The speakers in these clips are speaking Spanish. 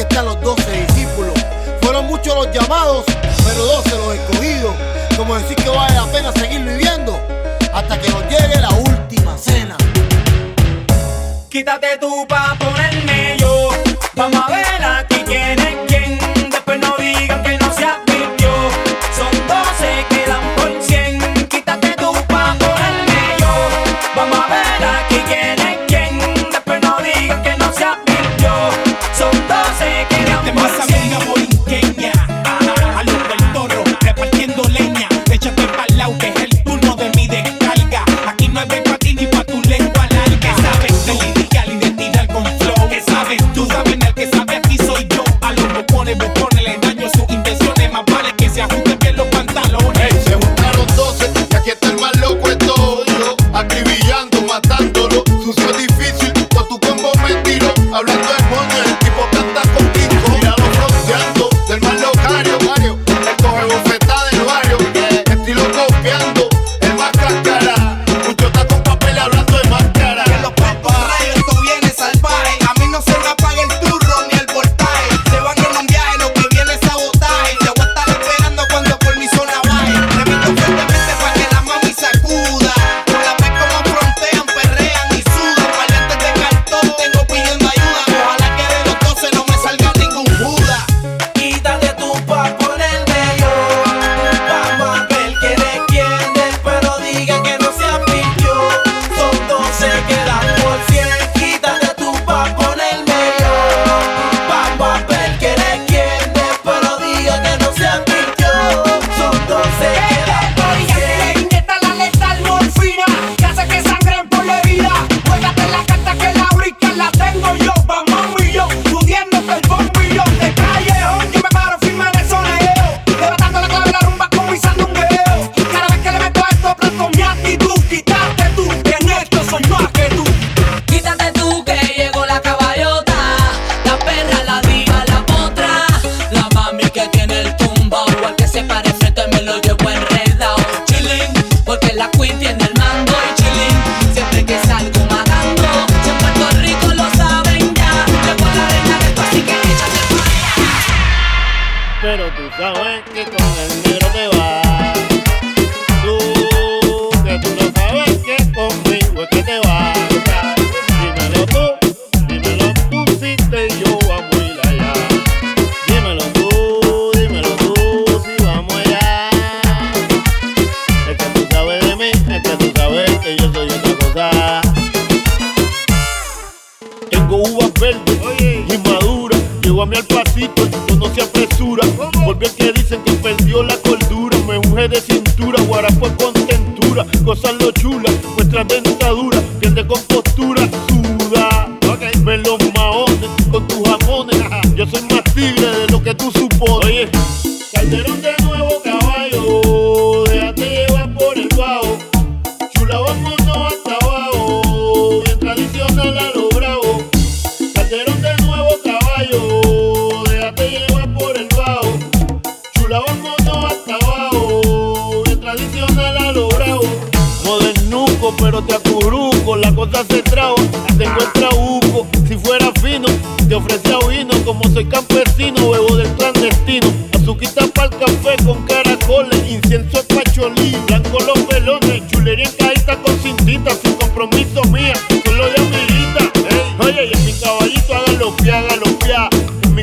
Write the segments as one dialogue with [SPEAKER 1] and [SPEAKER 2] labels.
[SPEAKER 1] están los doce discípulos. Fueron muchos los llamados, pero doce los escogidos. Como decir que vale la pena seguir viviendo hasta que nos llegue la última cena.
[SPEAKER 2] Quítate
[SPEAKER 3] tu papo. ahora por
[SPEAKER 1] contentura, cosas lo chula, vuestra dentadura.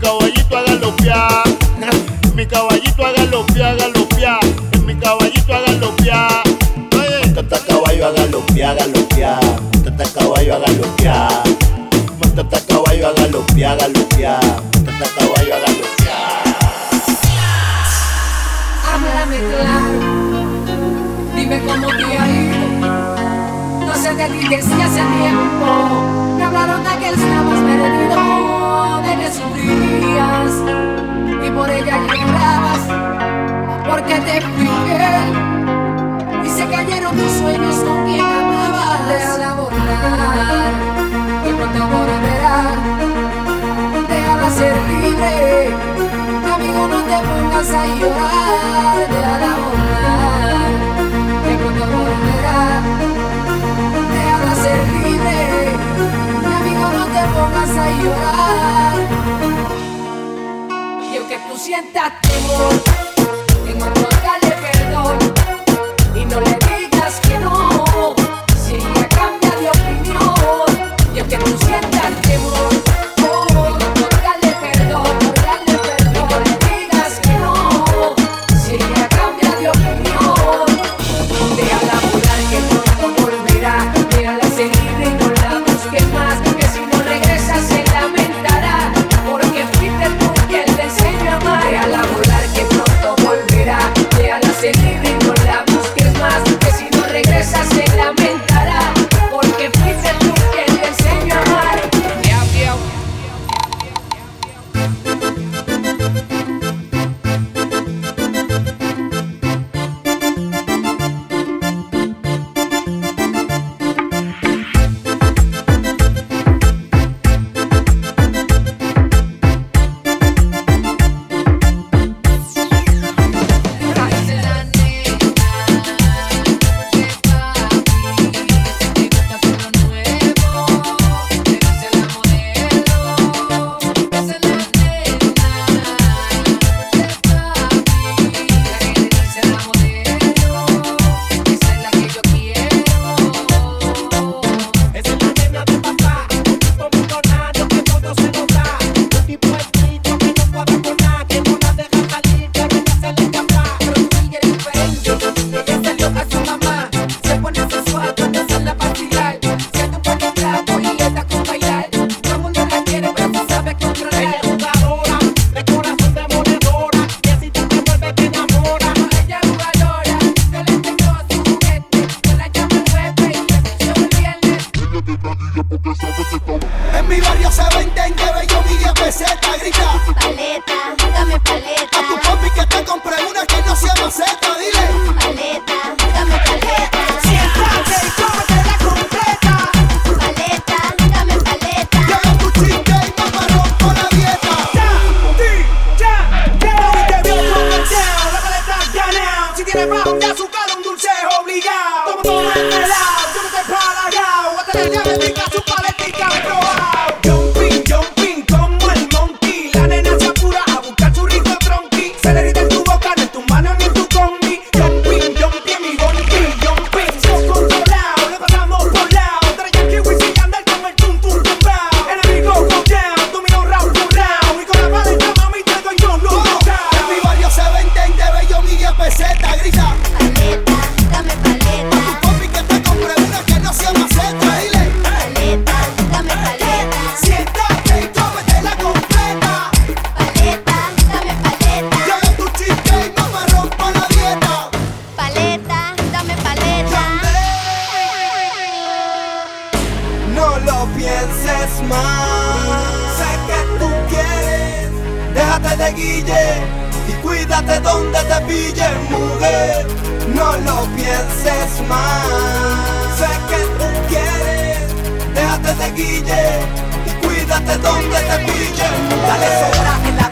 [SPEAKER 1] Go, you vas a llorar de a la
[SPEAKER 4] una, que pronto volverá, te hagas ser libre, mi amigo no te pongas a llorar, y aunque tú sientas temor, más.
[SPEAKER 3] Sé que tú quieres, déjate de guille y cuídate donde te pille, mujer. No lo pienses más. Sé que tú quieres, déjate de guille y cuídate donde te pille. Mujer.
[SPEAKER 5] Dale sobra en la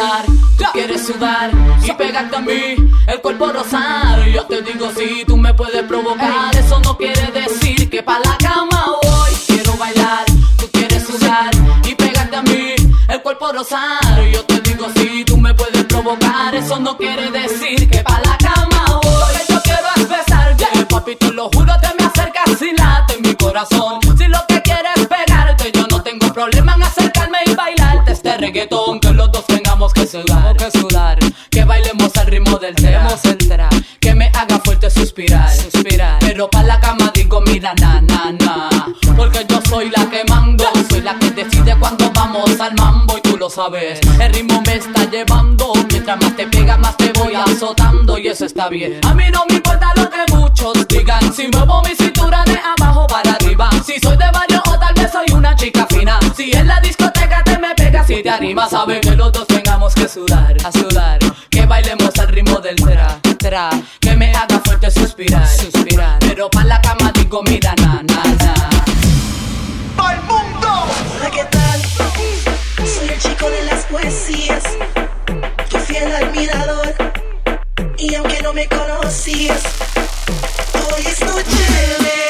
[SPEAKER 6] bailar, tú quieres sudar y pegarte a mí, el cuerpo rosar. Yo te digo si tú me puedes provocar, eso no quiere decir que pa' la cama voy. Quiero bailar, tú quieres sudar y pegarte a mí, el cuerpo rosar. Yo te digo si tú me puedes provocar, eso no quiere decir que pa' la cama voy. Lo que yo quiero es besarte, papi, te lo juro, te me acercas sin late en mi corazón. Si lo que quieres es pegarte, yo no tengo problema en acercarme y bailarte este reggaetón. Que los dos tengamos que sudar, que sudar, que bailemos al ritmo del tema, el tra, que me haga fuerte suspirar, suspirar. Pero pa' la cama digo, mira, na, na, na. Porque yo soy la que mando, soy la que decide cuando vamos al mambo y tú lo sabes. El ritmo me está llevando, mientras más te pega, más te voy azotando y eso está bien. A mí no me importa lo que muchos digan, si muevo mi cintura de abajo para arriba. Si soy de barrio o tal vez soy una chica fina. Si en la discoteca te me pegas y te animas, sabes que los dos tengamos que sudar, a sudar. Que bailemos al ritmo del tra, tra. Que me haga fuerte suspirar, suspirar. Pero pa' la cama digo, mira, na, na, na.
[SPEAKER 7] Hola, ¿qué tal? Soy el chico de las poesías, tu fiel admirador. Y aunque no me conocías, hoy es noche de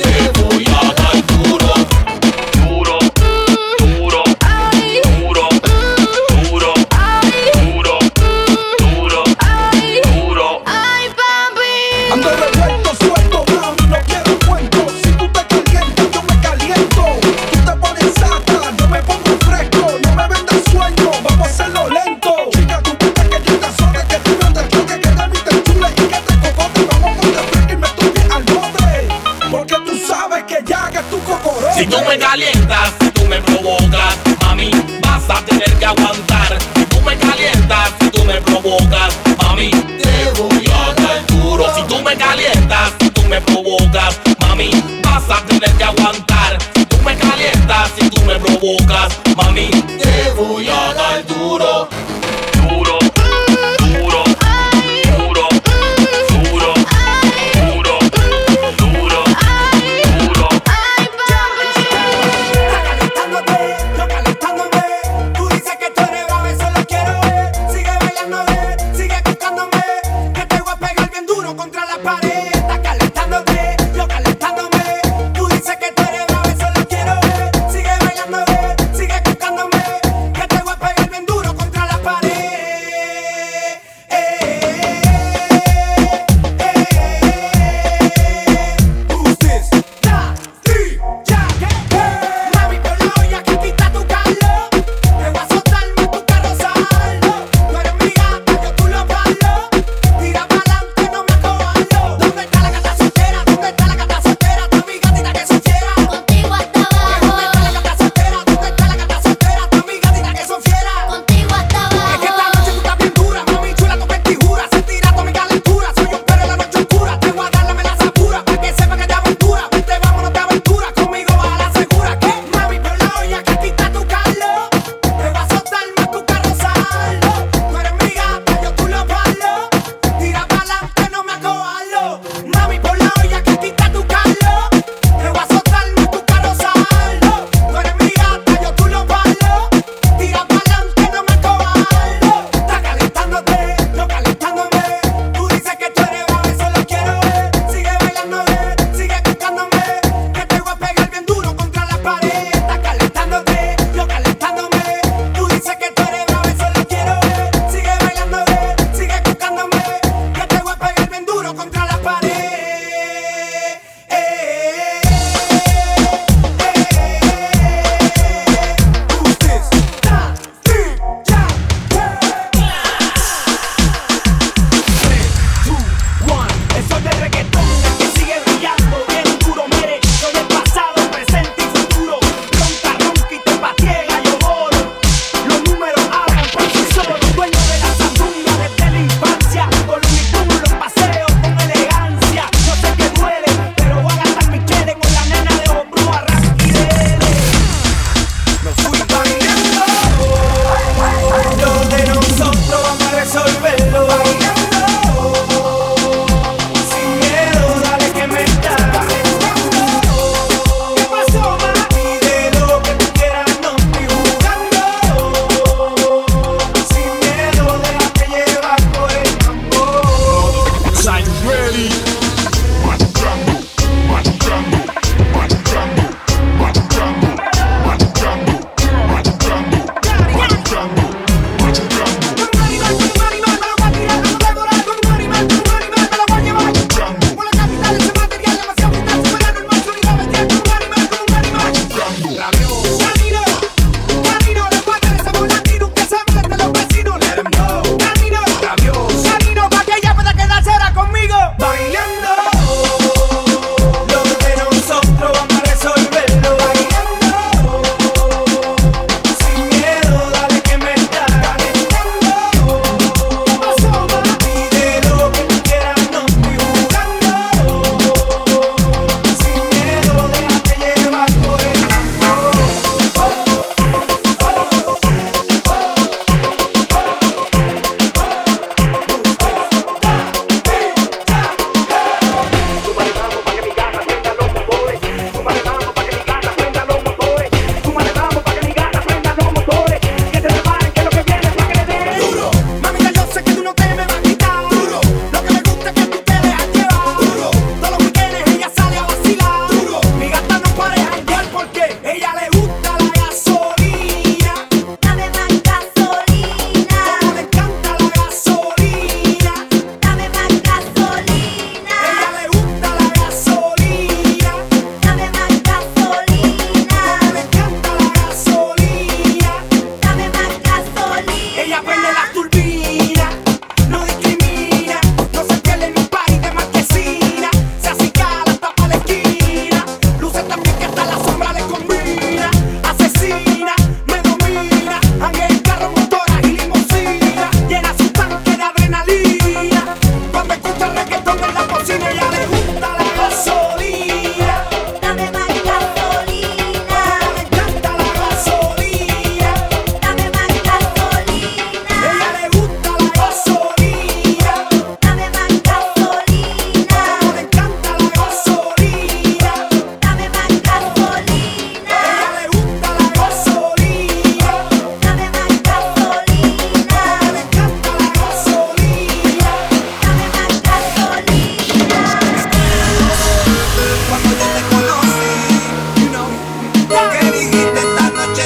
[SPEAKER 5] me
[SPEAKER 8] calientas,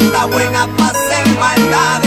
[SPEAKER 5] está buena para hacer maldad.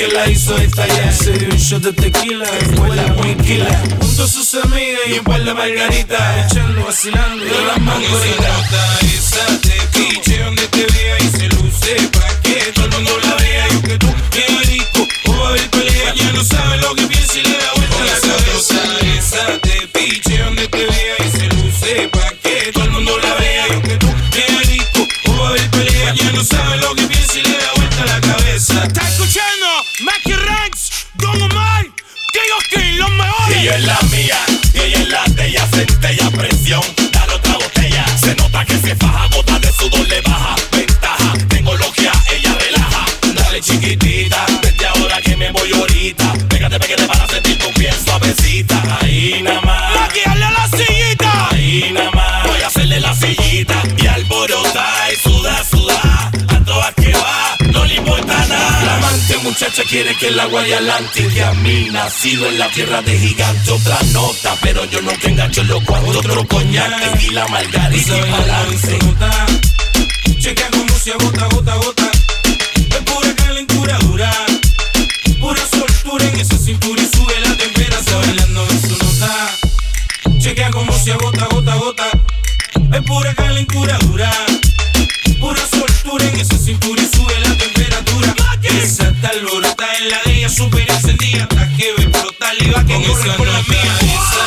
[SPEAKER 5] Que
[SPEAKER 9] la hizo estallar. Se dio un shot de tequila, fue la muy quila. Junto a sus amigas y un par de margaritas. Echando, vacilando de las mangoritas. Esa te piche donde te vea y se luce pa' que todo el mundo la vea. Y que tú me rico o va a haber pelea. Ya no sabe lo que piensa y le da vuelta la cabeza. Esa piche donde te vea y se luce pa' que
[SPEAKER 8] es la quiere que el agua y adelante. Que a mí nacido en la tierra de gigante. Otra nota, pero yo nunca engancho los cuantos. Otro coñac, tequila, margarita y balance.
[SPEAKER 9] Chequea como se agota, gota, gota. Es pura calentura dura. Pura soltura en esa cintura y sube la temperatura. Bailando en su nota. Chequea como se agota, gota, gota. Es pura calentura dura. Pura soltura en esa cintura y sube la temperatura. Está alborota en la de ella, super encendida. Hasta que ve explotar y va que corre por la mía.